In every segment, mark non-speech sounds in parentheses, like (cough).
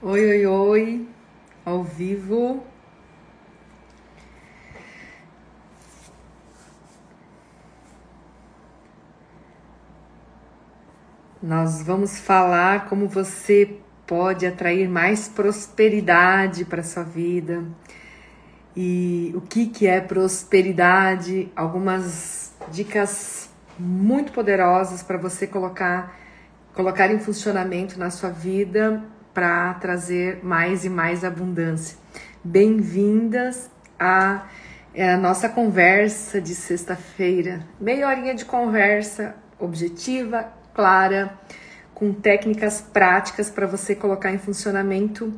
Oi, oi, oi, ao vivo. Nós vamos falar como você pode atrair mais prosperidade para sua vida. E o que que é prosperidade? Algumas dicas muito poderosas para você colocar colocar em funcionamento na sua vida para trazer mais e mais abundância. Bem-vindas à, é, nossa conversa de sexta-feira. Meia horinha de conversa objetiva, clara, com técnicas práticas para você colocar em funcionamento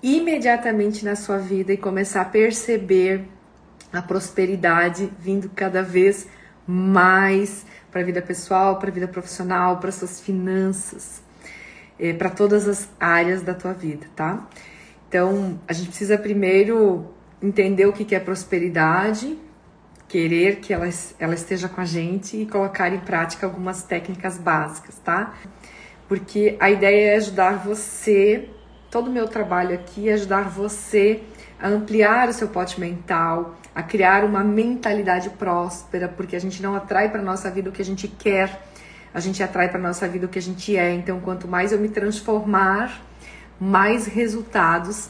imediatamente na sua vida e começar a perceber a prosperidade vindo cada vez mais para a vida pessoal, para a vida profissional, para suas finanças é, para todas as áreas da tua vida, tá? Então, a gente precisa primeiro entender o que, que é prosperidade, querer que ela, ela esteja com a gente e colocar em prática algumas técnicas básicas, tá? Porque a ideia é ajudar você, todo o meu trabalho aqui é ajudar você a ampliar o seu pote mental, a criar uma mentalidade próspera, porque a gente não atrai para nossa vida o que a gente quer, a gente atrai para nossa vida o que a gente é. Então, quanto mais eu me transformar, mais resultados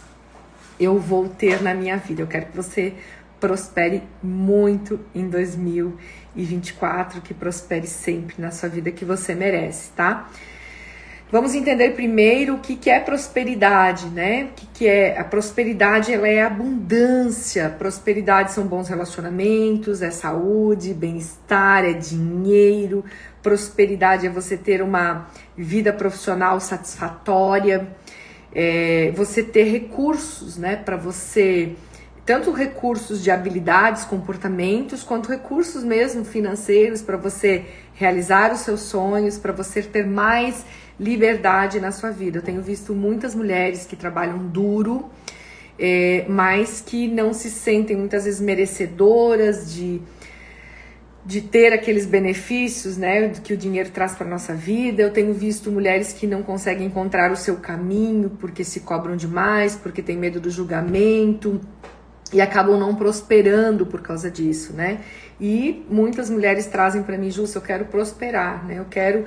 eu vou ter na minha vida. Eu quero que você prospere muito em 2024, que prospere sempre na sua vida que você merece, tá? Vamos entender primeiro o que, que é prosperidade, né? O que, que é a prosperidade? Ela é abundância. Prosperidade são bons relacionamentos, é saúde, bem-estar, é dinheiro. Prosperidade é você ter uma vida profissional satisfatória, é você ter recursos, né? Para você tanto recursos de habilidades, comportamentos, quanto recursos mesmo financeiros para você realizar os seus sonhos, para você ter mais liberdade na sua vida. Eu tenho visto muitas mulheres que trabalham duro, é, mas que não se sentem muitas vezes merecedoras de, de ter aqueles benefícios né, que o dinheiro traz para nossa vida. Eu tenho visto mulheres que não conseguem encontrar o seu caminho porque se cobram demais, porque tem medo do julgamento e acabam não prosperando por causa disso, né? E muitas mulheres trazem para mim, Júlia, eu quero prosperar, né? Eu quero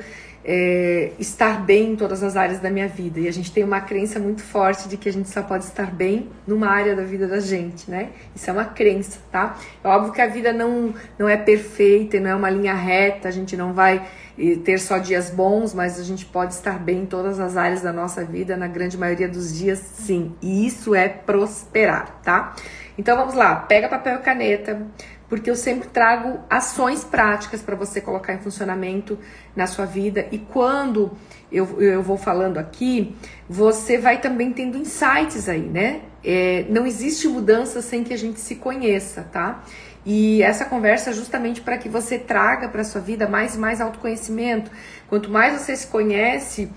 é, estar bem em todas as áreas da minha vida. E a gente tem uma crença muito forte de que a gente só pode estar bem numa área da vida da gente, né? Isso é uma crença, tá? É óbvio que a vida não, não é perfeita e não é uma linha reta, a gente não vai ter só dias bons, mas a gente pode estar bem em todas as áreas da nossa vida, na grande maioria dos dias, sim. E isso é prosperar, tá? Então vamos lá, pega papel e caneta, porque eu sempre trago ações práticas para você colocar em funcionamento na sua vida. E quando eu, eu vou falando aqui, você vai também tendo insights aí, né? É, não existe mudança sem que a gente se conheça, tá? E essa conversa é justamente para que você traga para sua vida mais e mais autoconhecimento. Quanto mais você se conhece,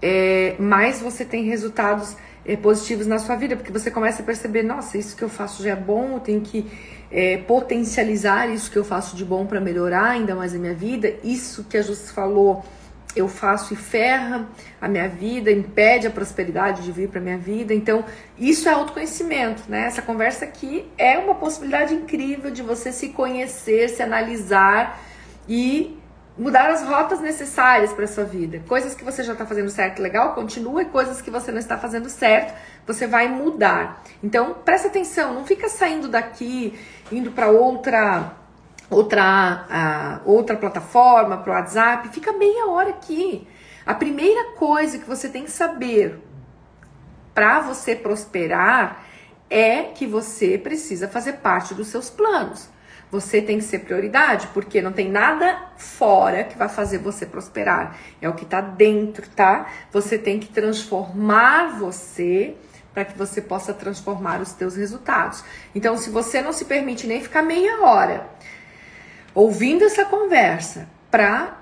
é, mais você tem resultados é, positivos na sua vida, porque você começa a perceber, nossa, isso que eu faço já é bom, eu tenho que é, potencializar isso que eu faço de bom para melhorar ainda mais a minha vida. Isso que a Justiça falou, eu faço e ferra a minha vida, impede a prosperidade de vir para minha vida. Então, isso é autoconhecimento, né? Essa conversa aqui é uma possibilidade incrível de você se conhecer, se analisar e mudar as rotas necessárias para sua vida. Coisas que você já está fazendo certo, legal, continua, e coisas que você não está fazendo certo, você vai mudar. Então, presta atenção, não fica saindo daqui, indo para outra outra uh, outra plataforma, para o WhatsApp, fica meia hora aqui. A primeira coisa que você tem que saber para você prosperar é que você precisa fazer parte dos seus planos. Você tem que ser prioridade, porque não tem nada fora que vai fazer você prosperar. É o que está dentro, tá? Você tem que transformar você para que você possa transformar os teus resultados. Então, se você não se permite nem ficar meia hora ouvindo essa conversa para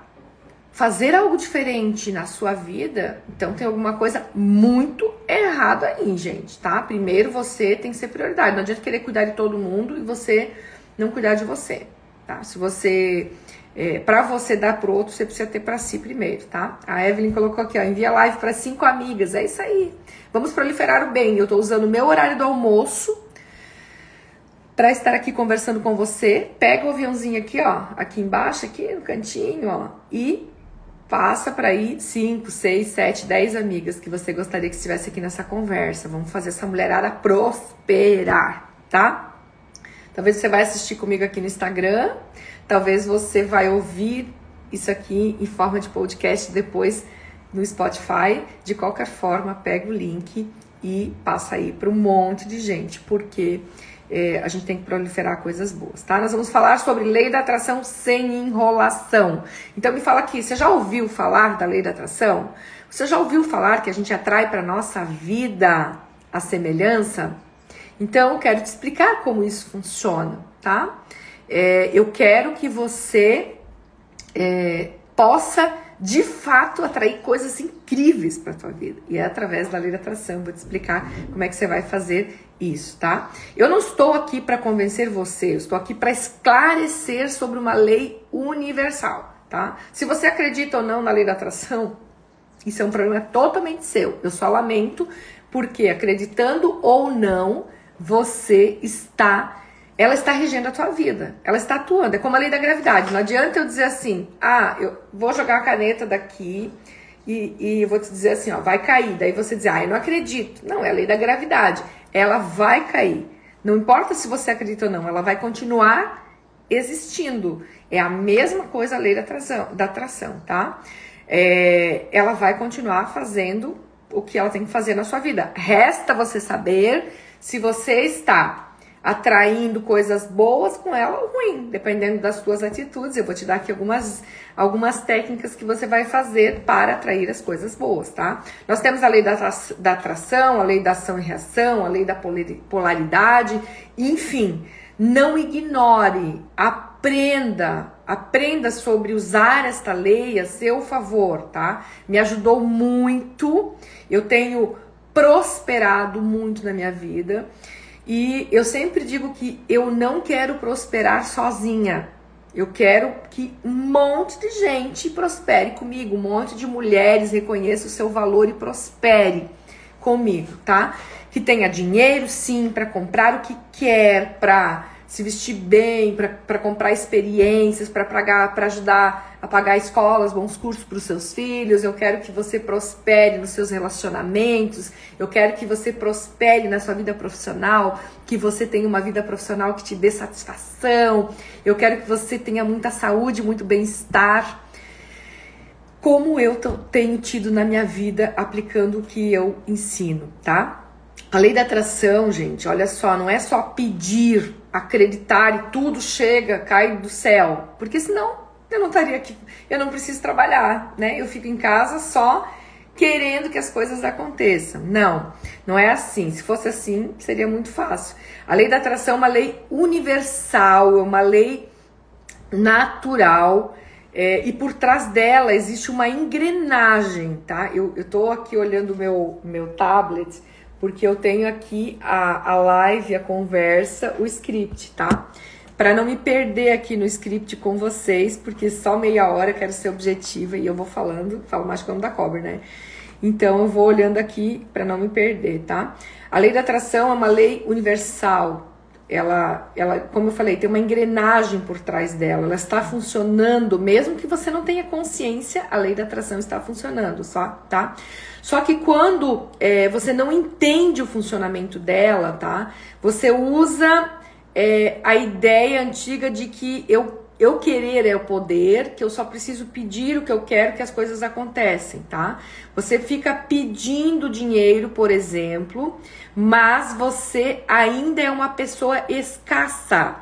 fazer algo diferente na sua vida, então tem alguma coisa muito errada aí, gente, tá? Primeiro você tem que ser prioridade. Não adianta querer cuidar de todo mundo e você não cuidar de você, tá? Se você É, para você dar pro outro, você precisa ter para si primeiro, tá? A Evelyn colocou aqui, ó, envia live para cinco amigas. É isso aí. Vamos proliferar o bem. Eu tô usando o meu horário do almoço para estar aqui conversando com você. Pega o aviãozinho aqui, ó, aqui embaixo, aqui no cantinho, ó, e passa para aí 5, 6, 7, 10 amigas que você gostaria que estivesse aqui nessa conversa. Vamos fazer essa mulherada prosperar, tá? Talvez você vai assistir comigo aqui no Instagram, talvez você vai ouvir isso aqui em forma de podcast depois no Spotify. De qualquer forma, pega o link e passa aí para um monte de gente, porque é, a gente tem que proliferar coisas boas, tá? Nós vamos falar sobre lei da atração sem enrolação. Então me fala aqui, você já ouviu falar da lei da atração? Você já ouviu falar que a gente atrai para nossa vida a semelhança? Então eu quero te explicar como isso funciona, tá? É, eu quero que você é, possa de fato atrair coisas incríveis para tua vida. E é através da lei da atração, vou te explicar como é que você vai fazer isso, tá? Eu não estou aqui para convencer você, eu estou aqui para esclarecer sobre uma lei universal, tá? Se você acredita ou não na lei da atração, isso é um problema totalmente seu. Eu só lamento porque acreditando ou não, você está ela está regendo a tua vida, ela está atuando. É como a lei da gravidade. Não adianta eu dizer assim, ah, eu vou jogar a caneta daqui e, e eu vou te dizer assim, ó, vai cair. Daí você diz, ah, eu não acredito. Não, é a lei da gravidade ela vai cair. Não importa se você acredita ou não, ela vai continuar existindo. É a mesma coisa a lei da atração, da atração tá? É, ela vai continuar fazendo o que ela tem que fazer na sua vida. Resta você saber se você está atraindo coisas boas com ela ou ruim, dependendo das suas atitudes. Eu vou te dar aqui algumas, algumas técnicas que você vai fazer para atrair as coisas boas, tá? Nós temos a lei da, da atração, a lei da ação e reação, a lei da polaridade, enfim. Não ignore, aprenda, aprenda sobre usar esta lei a seu favor, tá? Me ajudou muito, eu tenho prosperado muito na minha vida. E eu sempre digo que eu não quero prosperar sozinha. Eu quero que um monte de gente prospere comigo, um monte de mulheres reconheça o seu valor e prospere comigo, tá? Que tenha dinheiro, sim, para comprar o que quer, para se vestir bem, para comprar experiências, para ajudar a pagar escolas, bons cursos para os seus filhos. Eu quero que você prospere nos seus relacionamentos. Eu quero que você prospere na sua vida profissional, que você tenha uma vida profissional que te dê satisfação. Eu quero que você tenha muita saúde, muito bem-estar. Como eu tenho tido na minha vida aplicando o que eu ensino, tá? A lei da atração, gente, olha só, não é só pedir, acreditar e tudo chega, cai do céu. Porque senão eu não estaria aqui, eu não preciso trabalhar, né? Eu fico em casa só querendo que as coisas aconteçam. Não, não é assim. Se fosse assim, seria muito fácil. A lei da atração é uma lei universal, é uma lei natural. É, e por trás dela existe uma engrenagem, tá? Eu, eu tô aqui olhando o meu, meu tablet porque eu tenho aqui a, a live, a conversa, o script, tá? Para não me perder aqui no script com vocês, porque só meia hora quero ser objetiva e eu vou falando, falo mais como da cobra, né? Então eu vou olhando aqui para não me perder, tá? A lei da atração é uma lei universal. Ela, ela, como eu falei, tem uma engrenagem por trás dela. Ela está funcionando, mesmo que você não tenha consciência, a lei da atração está funcionando, só, tá? Só que quando é, você não entende o funcionamento dela, tá? Você usa é, a ideia antiga de que eu, eu querer é o poder, que eu só preciso pedir o que eu quero que as coisas acontecem, tá? Você fica pedindo dinheiro, por exemplo, mas você ainda é uma pessoa escassa.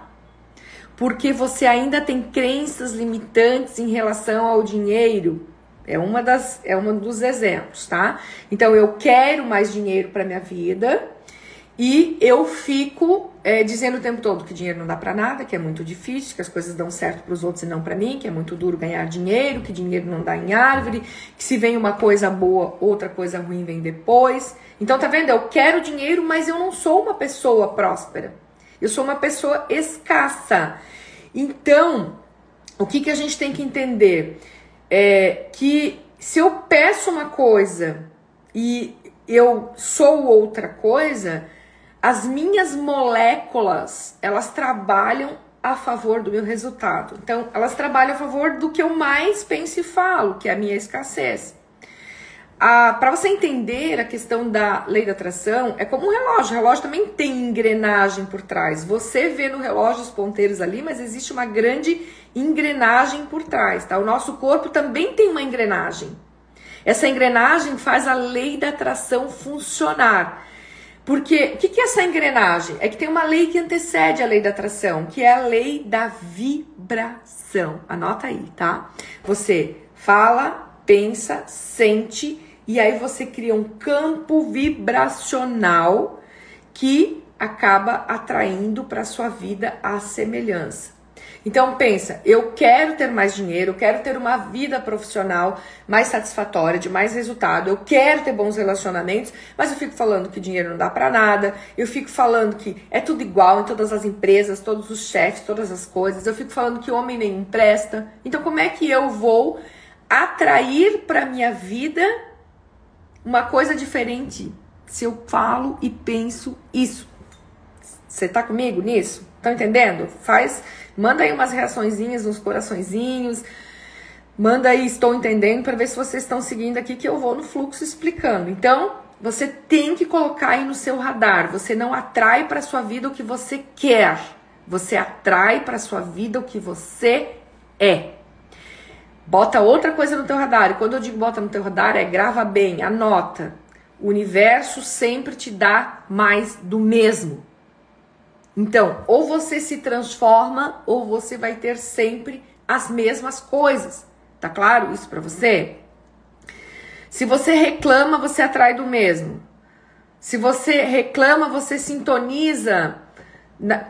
Porque você ainda tem crenças limitantes em relação ao dinheiro é uma das é um dos exemplos, tá? Então eu quero mais dinheiro para minha vida e eu fico é, dizendo o tempo todo que dinheiro não dá para nada, que é muito difícil, que as coisas dão certo para os outros e não para mim, que é muito duro ganhar dinheiro, que dinheiro não dá em árvore, que se vem uma coisa boa, outra coisa ruim vem depois. Então tá vendo? Eu quero dinheiro, mas eu não sou uma pessoa próspera. Eu sou uma pessoa escassa. Então, o que, que a gente tem que entender? É que se eu peço uma coisa e eu sou outra coisa, as minhas moléculas, elas trabalham a favor do meu resultado. Então, elas trabalham a favor do que eu mais penso e falo, que é a minha escassez. Para você entender a questão da lei da atração, é como um relógio. O relógio também tem engrenagem por trás. Você vê no relógio os ponteiros ali, mas existe uma grande engrenagem por trás. Tá? O nosso corpo também tem uma engrenagem. Essa engrenagem faz a lei da atração funcionar. Porque o que, que é essa engrenagem? É que tem uma lei que antecede a lei da atração, que é a lei da vibração. Anota aí, tá? Você fala, pensa, sente e aí você cria um campo vibracional que acaba atraindo para sua vida a semelhança. Então pensa, eu quero ter mais dinheiro, eu quero ter uma vida profissional mais satisfatória, de mais resultado, eu quero ter bons relacionamentos, mas eu fico falando que dinheiro não dá para nada, eu fico falando que é tudo igual em todas as empresas, todos os chefes, todas as coisas, eu fico falando que homem nenhum presta. Então como é que eu vou atrair para minha vida uma coisa diferente se eu falo e penso isso? Você tá comigo nisso? Tá entendendo? Faz Manda aí umas reaçõezinhas, uns coraçõezinhos. Manda aí, estou entendendo, para ver se vocês estão seguindo aqui, que eu vou no fluxo explicando. Então, você tem que colocar aí no seu radar. Você não atrai para sua vida o que você quer. Você atrai para sua vida o que você é. Bota outra coisa no teu radar. E quando eu digo bota no teu radar, é grava bem, anota. O universo sempre te dá mais do mesmo. Então, ou você se transforma ou você vai ter sempre as mesmas coisas. Tá claro isso para você? Se você reclama, você atrai do mesmo. Se você reclama, você sintoniza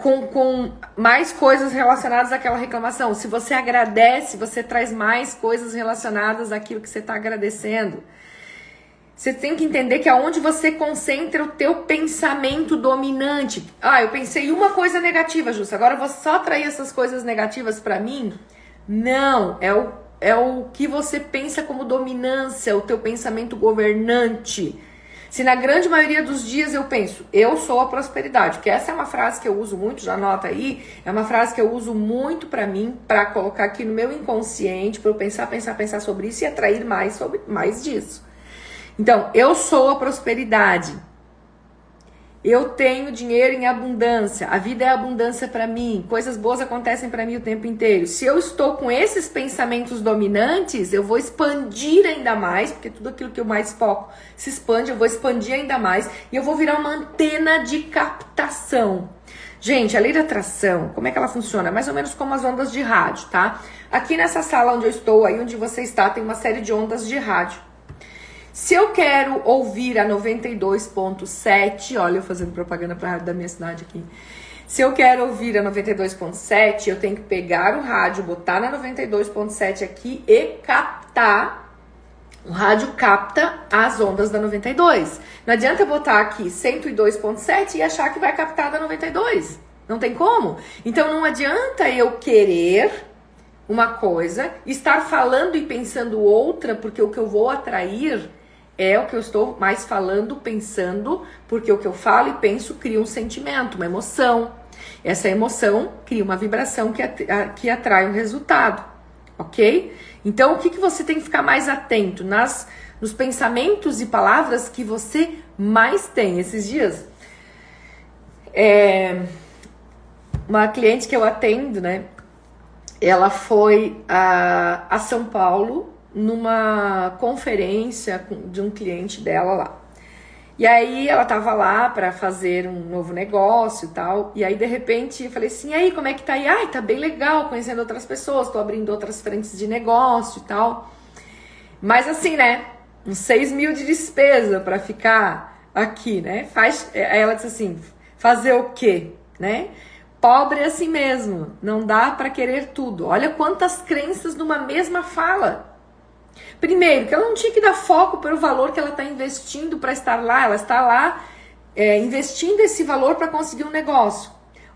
com, com mais coisas relacionadas àquela reclamação. Se você agradece, você traz mais coisas relacionadas àquilo que você está agradecendo. Você tem que entender que aonde você concentra o teu pensamento dominante. Ah, eu pensei uma coisa negativa, Justa. Agora eu vou só atrair essas coisas negativas para mim? Não, é o, é o que você pensa como dominância, o teu pensamento governante. Se na grande maioria dos dias eu penso, eu sou a prosperidade, que essa é uma frase que eu uso muito, já anota aí, é uma frase que eu uso muito para mim, para colocar aqui no meu inconsciente, para eu pensar, pensar, pensar sobre isso e atrair mais sobre mais disso. Então, eu sou a prosperidade. Eu tenho dinheiro em abundância. A vida é abundância para mim. Coisas boas acontecem para mim o tempo inteiro. Se eu estou com esses pensamentos dominantes, eu vou expandir ainda mais, porque tudo aquilo que eu mais foco se expande, eu vou expandir ainda mais e eu vou virar uma antena de captação. Gente, a lei da atração, como é que ela funciona? Mais ou menos como as ondas de rádio, tá? Aqui nessa sala onde eu estou, aí onde você está, tem uma série de ondas de rádio. Se eu quero ouvir a 92.7, olha eu fazendo propaganda para a rádio da minha cidade aqui. Se eu quero ouvir a 92.7, eu tenho que pegar o rádio, botar na 92.7 aqui e captar. O rádio capta as ondas da 92. Não adianta botar aqui 102.7 e achar que vai captar da 92. Não tem como. Então não adianta eu querer uma coisa, estar falando e pensando outra, porque o que eu vou atrair é o que eu estou mais falando, pensando, porque o que eu falo e penso cria um sentimento, uma emoção. Essa emoção cria uma vibração que, que atrai um resultado, ok? Então, o que, que você tem que ficar mais atento nas nos pensamentos e palavras que você mais tem esses dias? É, uma cliente que eu atendo, né? Ela foi a, a São Paulo numa conferência de um cliente dela lá. E aí ela tava lá para fazer um novo negócio e tal. E aí de repente eu falei assim: e aí, como é que tá aí? Ai, tá bem legal, conhecendo outras pessoas, tô abrindo outras frentes de negócio e tal. Mas assim, né? Uns 6 mil de despesa para ficar aqui, né? Faz. Aí ela disse assim: fazer o quê? Né? Pobre é assim mesmo, não dá para querer tudo. Olha quantas crenças numa mesma fala. Primeiro, que ela não tinha que dar foco para o valor que ela está investindo para estar lá, ela está lá é, investindo esse valor para conseguir um negócio.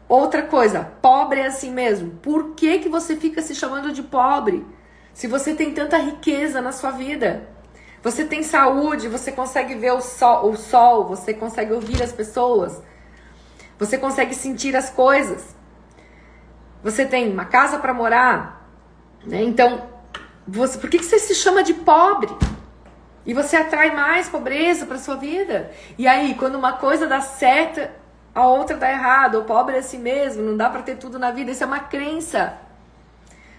Outra coisa, pobre é assim mesmo. Por que, que você fica se chamando de pobre? Se você tem tanta riqueza na sua vida. Você tem saúde, você consegue ver o sol, o sol, você consegue ouvir as pessoas, você consegue sentir as coisas. Você tem uma casa para morar, né? Então, você, por que, que você se chama de pobre? E você atrai mais pobreza para sua vida. E aí, quando uma coisa dá certo, a outra dá errado. O pobre é assim mesmo, não dá para ter tudo na vida. Isso é uma crença.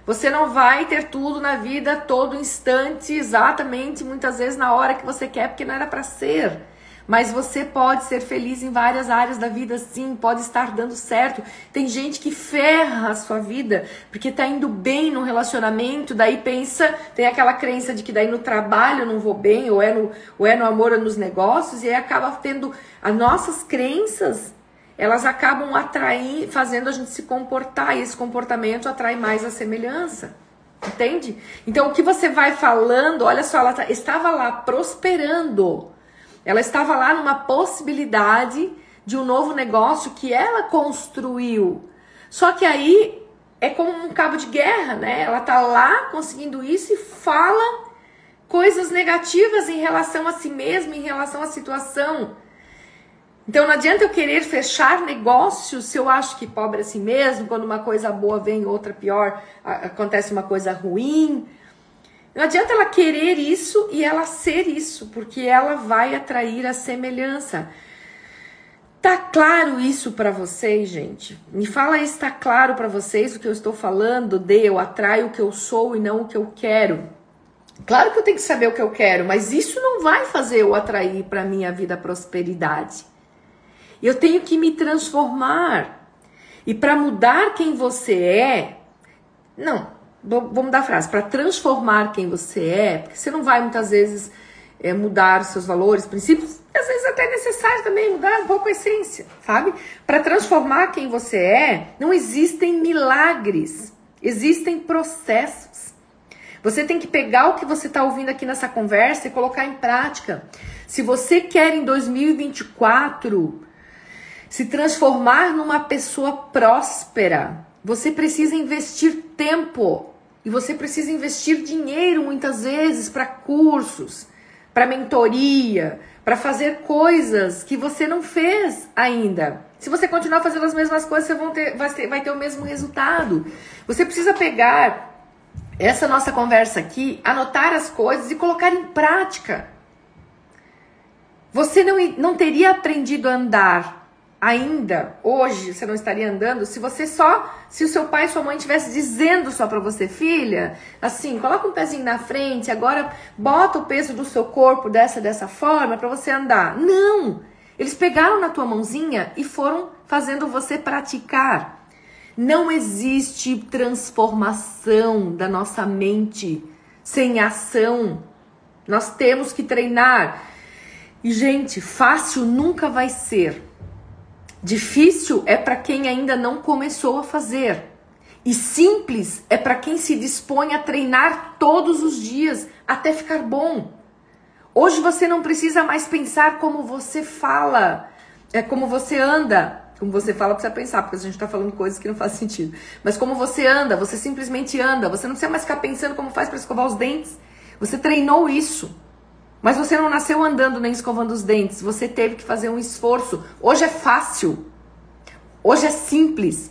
Você não vai ter tudo na vida todo instante, exatamente, muitas vezes na hora que você quer, porque não era para ser. Mas você pode ser feliz em várias áreas da vida, sim, pode estar dando certo. Tem gente que ferra a sua vida porque tá indo bem no relacionamento, daí pensa, tem aquela crença de que daí no trabalho eu não vou bem, ou é no, ou é no amor ou nos negócios, e aí acaba tendo as nossas crenças elas acabam atraindo, fazendo a gente se comportar, e esse comportamento atrai mais a semelhança. Entende? Então o que você vai falando, olha só, ela tá, estava lá prosperando. Ela estava lá numa possibilidade de um novo negócio que ela construiu. Só que aí é como um cabo de guerra, né? Ela tá lá conseguindo isso e fala coisas negativas em relação a si mesma, em relação à situação. Então não adianta eu querer fechar negócios se eu acho que pobre é assim mesmo, quando uma coisa boa vem, outra pior, acontece uma coisa ruim. Não adianta ela querer isso e ela ser isso, porque ela vai atrair a semelhança. Tá claro isso para vocês, gente? Me fala aí se tá claro para vocês o que eu estou falando de eu atraio o que eu sou e não o que eu quero. Claro que eu tenho que saber o que eu quero, mas isso não vai fazer eu atrair para minha vida prosperidade. Eu tenho que me transformar. E para mudar quem você é, não, vou mudar a frase, para transformar quem você é, porque você não vai muitas vezes é, mudar seus valores, princípios, às vezes até é necessário também mudar um pouco a essência, sabe? Para transformar quem você é, não existem milagres, existem processos. Você tem que pegar o que você está ouvindo aqui nessa conversa e colocar em prática. Se você quer em 2024 se transformar numa pessoa próspera, você precisa investir tempo e você precisa investir dinheiro muitas vezes para cursos, para mentoria, para fazer coisas que você não fez ainda. Se você continuar fazendo as mesmas coisas, você ter, vai, ter, vai ter o mesmo resultado. Você precisa pegar essa nossa conversa aqui, anotar as coisas e colocar em prática. Você não, não teria aprendido a andar ainda hoje você não estaria andando se você só se o seu pai e sua mãe estivesse dizendo só para você filha assim coloca um pezinho na frente agora bota o peso do seu corpo dessa dessa forma para você andar. Não! Eles pegaram na tua mãozinha e foram fazendo você praticar. Não existe transformação da nossa mente sem ação. Nós temos que treinar. E gente fácil nunca vai ser Difícil é para quem ainda não começou a fazer. E simples é para quem se dispõe a treinar todos os dias até ficar bom. Hoje você não precisa mais pensar como você fala, é como você anda. Como você fala, precisa pensar, porque a gente está falando coisas que não fazem sentido. Mas como você anda, você simplesmente anda. Você não precisa mais ficar pensando como faz para escovar os dentes. Você treinou isso. Mas você não nasceu andando nem escovando os dentes. Você teve que fazer um esforço. Hoje é fácil. Hoje é simples.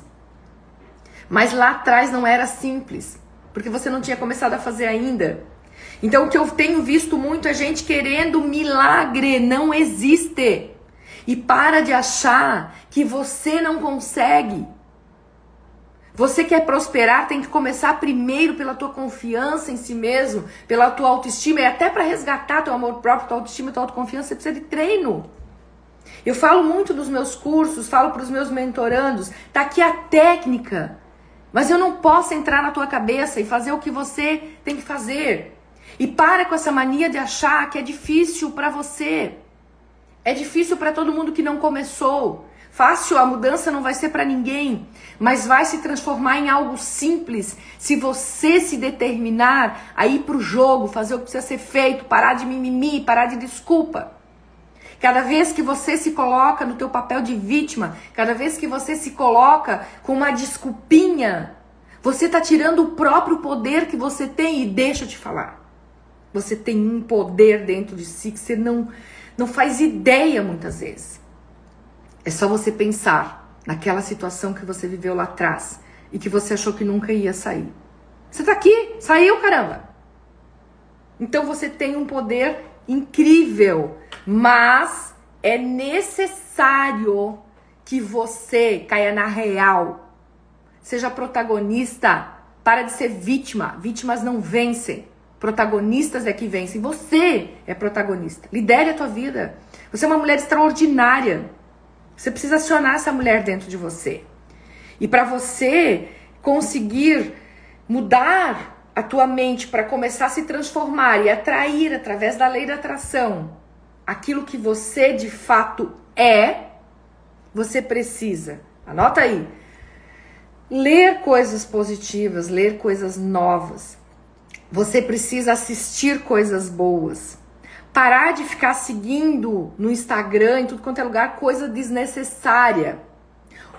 Mas lá atrás não era simples. Porque você não tinha começado a fazer ainda. Então o que eu tenho visto muito é gente querendo milagre. Não existe. E para de achar que você não consegue. Você quer prosperar, tem que começar primeiro pela tua confiança em si mesmo, pela tua autoestima e até para resgatar teu amor próprio, tua autoestima, tua autoconfiança, você precisa de treino. Eu falo muito nos meus cursos, falo para os meus mentorandos, tá aqui a técnica. Mas eu não posso entrar na tua cabeça e fazer o que você tem que fazer. E para com essa mania de achar que é difícil para você. É difícil para todo mundo que não começou. Fácil, a mudança não vai ser para ninguém, mas vai se transformar em algo simples se você se determinar a ir para o jogo, fazer o que precisa ser feito, parar de mimimi, parar de desculpa. cada vez que você se coloca no teu papel de vítima, cada vez que você se coloca com uma desculpinha, você está tirando o próprio poder que você tem e deixa eu te falar. Você tem um poder dentro de si que você não não faz ideia muitas vezes. É só você pensar naquela situação que você viveu lá atrás e que você achou que nunca ia sair. Você tá aqui, saiu, caramba. Então você tem um poder incrível, mas é necessário que você caia na real. Seja protagonista, para de ser vítima. Vítimas não vencem. Protagonistas é que vencem. Você é protagonista. Lidere a tua vida. Você é uma mulher extraordinária. Você precisa acionar essa mulher dentro de você. E para você conseguir mudar a tua mente para começar a se transformar e atrair através da lei da atração aquilo que você de fato é, você precisa. Anota aí. Ler coisas positivas, ler coisas novas. Você precisa assistir coisas boas. Parar de ficar seguindo no Instagram, em tudo quanto é lugar, coisa desnecessária.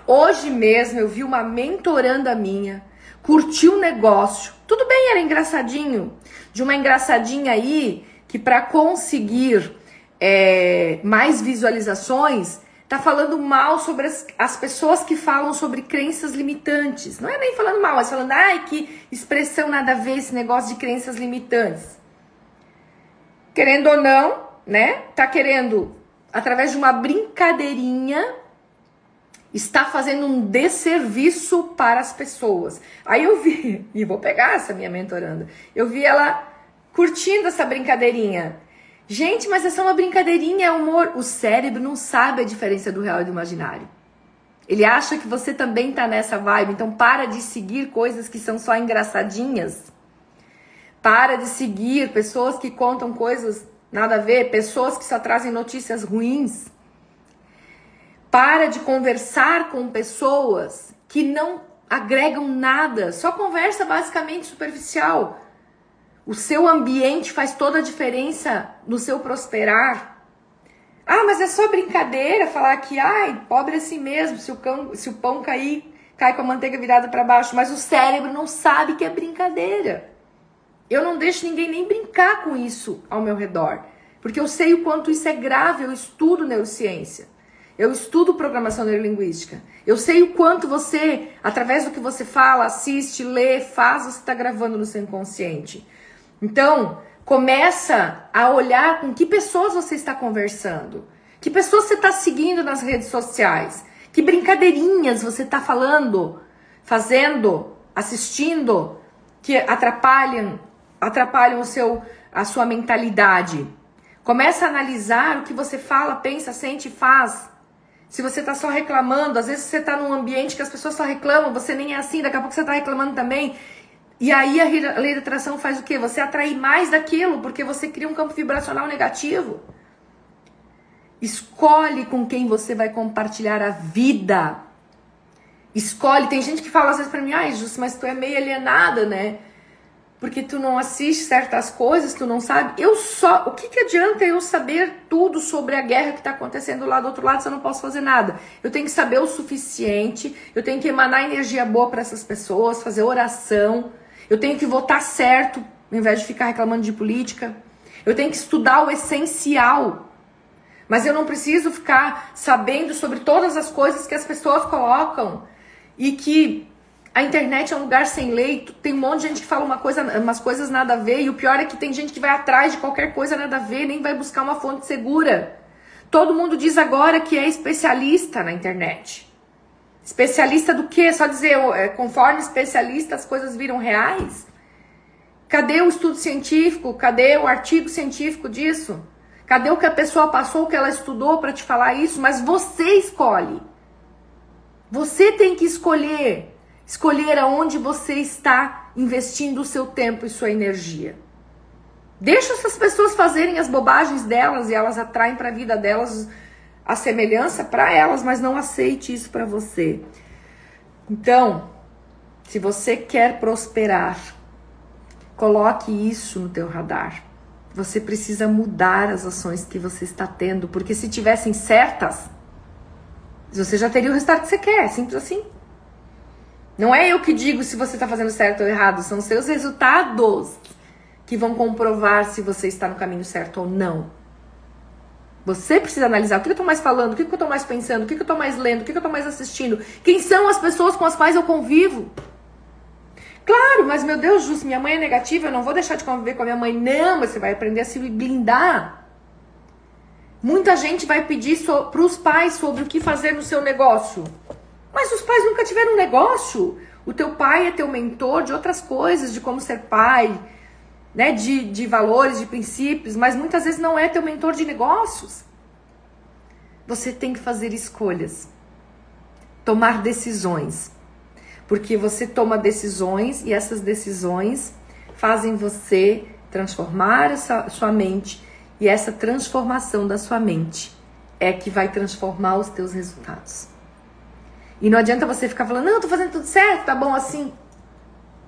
Hoje mesmo eu vi uma mentoranda minha, curtiu um negócio, tudo bem, era engraçadinho, de uma engraçadinha aí que para conseguir é, mais visualizações tá falando mal sobre as, as, pessoas que falam sobre crenças limitantes. Não é nem falando mal, mas falando, ai, que expressão nada a ver esse negócio de crenças limitantes. Querendo ou não, né? Tá querendo, através de uma brincadeirinha, está fazendo um desserviço para as pessoas. Aí eu vi, (laughs) e vou pegar essa minha mentoranda, eu vi ela curtindo essa brincadeirinha. Gente, mas essa é uma brincadeirinha, é humor. O cérebro não sabe a diferença do real e do imaginário. Ele acha que você também tá nessa vibe, então para de seguir coisas que são só engraçadinhas. Para de seguir pessoas que contam coisas nada a ver, pessoas que só trazem notícias ruins. Para de conversar com pessoas que não agregam nada, só conversa basicamente superficial. O seu ambiente faz toda a diferença no seu prosperar. Ah, mas é só brincadeira falar que, ai, pobre assim mesmo, se o, cão, se o pão cair, cai com a manteiga virada para baixo. Mas o cérebro não sabe que é brincadeira. Eu não deixo ninguém nem brincar com isso ao meu redor, porque eu sei o quanto isso é grave. Eu estudo neurociência, eu estudo programação neurolinguística. Eu sei o quanto você, através do que você fala, assiste, lê, faz, você está gravando no seu inconsciente. Então, começa a olhar com que pessoas você está conversando, que pessoas você está seguindo nas redes sociais, que brincadeirinhas você está falando, fazendo, assistindo, que atrapalham, atrapalham o seu, a sua mentalidade. Começa a analisar o que você fala, pensa, sente e faz. Se você está só reclamando, às vezes você está num ambiente que as pessoas só reclamam, você nem é assim, daqui a pouco você está reclamando também. E aí a lei da atração faz o quê? Você atrai mais daquilo, porque você cria um campo vibracional negativo. Escolhe com quem você vai compartilhar a vida. Escolhe. Tem gente que fala às vezes pra mim, ai, Jus, mas tu é meio alienada, né? Porque tu não assiste certas coisas, tu não sabe. Eu só. O que, que adianta eu saber tudo sobre a guerra que está acontecendo lá do outro lado se eu não posso fazer nada? Eu tenho que saber o suficiente, eu tenho que emanar energia boa para essas pessoas, fazer oração eu tenho que votar certo, ao invés de ficar reclamando de política. Eu tenho que estudar o essencial. Mas eu não preciso ficar sabendo sobre todas as coisas que as pessoas colocam e que a internet é um lugar sem lei. Tem um monte de gente que fala uma coisa, umas coisas nada a ver. E o pior é que tem gente que vai atrás de qualquer coisa nada a ver, nem vai buscar uma fonte segura. Todo mundo diz agora que é especialista na internet. Especialista do que? Só dizer, é, conforme especialista, as coisas viram reais? Cadê o estudo científico? Cadê o artigo científico disso? Cadê o que a pessoa passou, o que ela estudou para te falar isso? Mas você escolhe. Você tem que escolher. Escolher aonde você está investindo o seu tempo e sua energia. Deixa essas pessoas fazerem as bobagens delas e elas atraem para a vida delas a semelhança para elas, mas não aceite isso para você. Então, se você quer prosperar, coloque isso no teu radar. Você precisa mudar as ações que você está tendo, porque se tivessem certas, você já teria o resultado que você quer, simples assim. Não é eu que digo se você está fazendo certo ou errado, são seus resultados que vão comprovar se você está no caminho certo ou não. Você precisa analisar o que eu estou mais falando, o que eu estou mais pensando, o que eu estou mais lendo, o que eu estou mais assistindo, quem são as pessoas com as quais eu convivo. Claro, mas meu Deus, Jus, minha mãe é negativa, eu não vou deixar de conviver com a minha mãe. Não, você vai aprender a se blindar. Muita gente vai pedir so, para os pais sobre o que fazer no seu negócio. Mas os pais nunca tiveram um negócio. O teu pai é teu mentor de outras coisas, de como ser pai, né, de, de valores, de princípios, mas muitas vezes não é teu mentor de negócios. Você tem que fazer escolhas, tomar decisões porque você toma decisões e essas decisões fazem você transformar a sua mente e essa transformação da sua mente é que vai transformar os teus resultados. E não adianta você ficar falando, não, tô fazendo tudo certo, tá bom assim.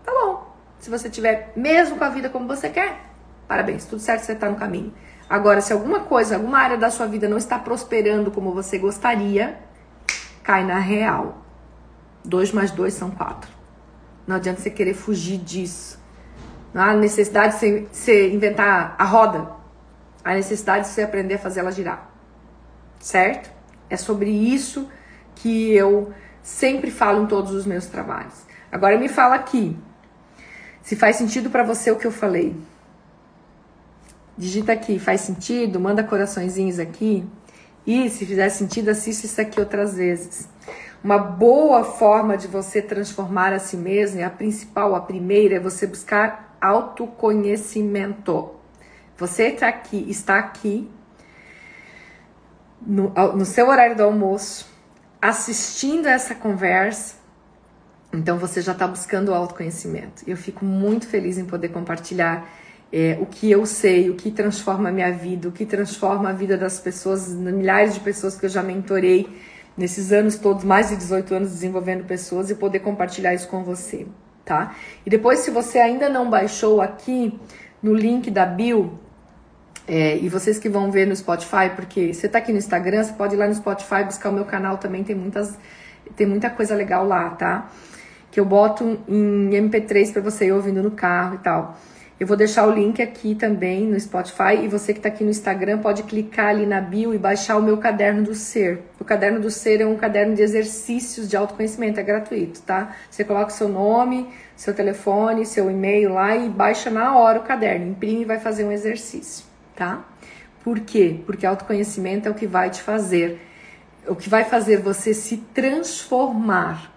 Tá bom. Se você tiver mesmo com a vida como você quer, parabéns, tudo certo, você tá no caminho. Agora, se alguma coisa, alguma área da sua vida não está prosperando como você gostaria, cai na real. 2 mais 2 são 4. Não adianta você querer fugir disso. Não há necessidade de você, inventar a roda. Há necessidade de você aprender a fazer ela girar. Certo? É sobre isso que eu sempre falo em todos os meus trabalhos. Agora me fala aqui. Se faz sentido para você o que eu falei. Digita aqui, faz sentido? Manda coraçõezinhos aqui. E se fizer sentido, assiste isso aqui outras vezes. Uma boa forma de você transformar a si mesmo, e a principal, a primeira, é você buscar autoconhecimento. Você está aqui, está aqui no, no seu horário do almoço, assistindo essa conversa, então você já está buscando autoconhecimento. Eu fico muito feliz em poder compartilhar é, o que eu sei, o que transforma a minha vida, o que transforma a vida das pessoas, milhares de pessoas que eu já mentorei nesses anos todos, mais de 18 anos desenvolvendo pessoas e poder compartilhar isso com você, tá? E depois, se você ainda não baixou aqui no link da bio, é, e vocês que vão ver no Spotify, porque você tá aqui no Instagram, você pode ir lá no Spotify buscar o meu canal também, tem muitas tem muita coisa legal lá, tá? Que eu boto em MP3 para você ir ouvindo no carro e tal. Eu vou deixar o link aqui também no Spotify e você que está aqui no Instagram pode clicar ali na bio e baixar o meu caderno do ser. O caderno do ser é um caderno de exercícios de autoconhecimento, é gratuito, tá? Você coloca o seu nome, seu telefone, seu e-mail lá e baixa na hora o caderno, imprime e vai fazer um exercício, tá? Por quê? Porque autoconhecimento é o que vai te fazer, o que vai fazer você se transformar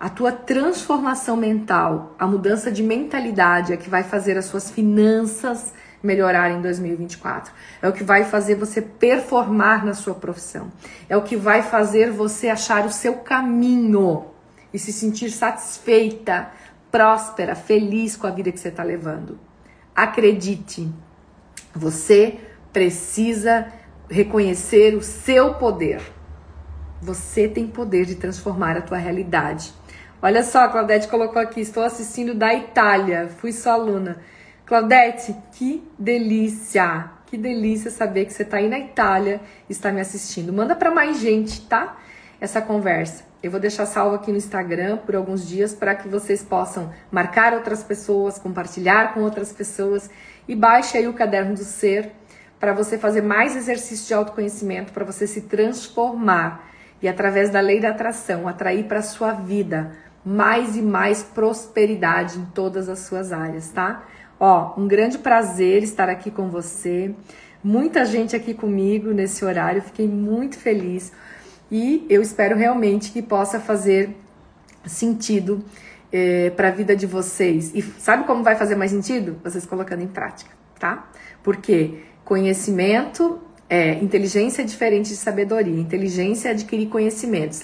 a tua transformação mental, a mudança de mentalidade é que vai fazer as suas finanças melhorarem em 2024. É o que vai fazer você performar na sua profissão. É o que vai fazer você achar o seu caminho e se sentir satisfeita, próspera, feliz com a vida que você está levando. Acredite, você precisa reconhecer o seu poder. Você tem poder de transformar a tua realidade. Olha só, a Claudete colocou aqui, estou assistindo da Itália, fui sua aluna. Claudete, que delícia! Que delícia saber que você está aí na Itália e está me assistindo. Manda para mais gente, tá? Essa conversa. Eu vou deixar salvo aqui no Instagram por alguns dias para que vocês possam marcar outras pessoas, compartilhar com outras pessoas e baixe aí o caderno do ser para você fazer mais exercício de autoconhecimento, para você se transformar e através da lei da atração atrair para sua vida mais e mais prosperidade em todas as suas áreas, tá? Ó, um grande prazer estar aqui com você. Muita gente aqui comigo nesse horário, fiquei muito feliz e eu espero realmente que possa fazer sentido é, para a vida de vocês. E sabe como vai fazer mais sentido? Vocês colocando em prática, tá? Porque conhecimento é, inteligência é diferente de sabedoria. Inteligência é adquirir conhecimento.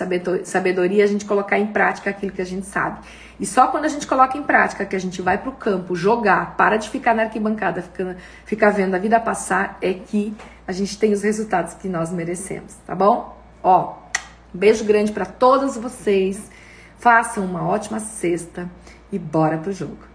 Sabedoria é a gente colocar em prática aquilo que a gente sabe. E só quando a gente coloca em prática, que a gente vai para o campo jogar, para de ficar na arquibancada, ficar, ficar vendo a vida passar, é que a gente tem os resultados que nós merecemos, tá bom? Ó, um beijo grande para todos vocês. Façam uma ótima sexta e bora pro jogo.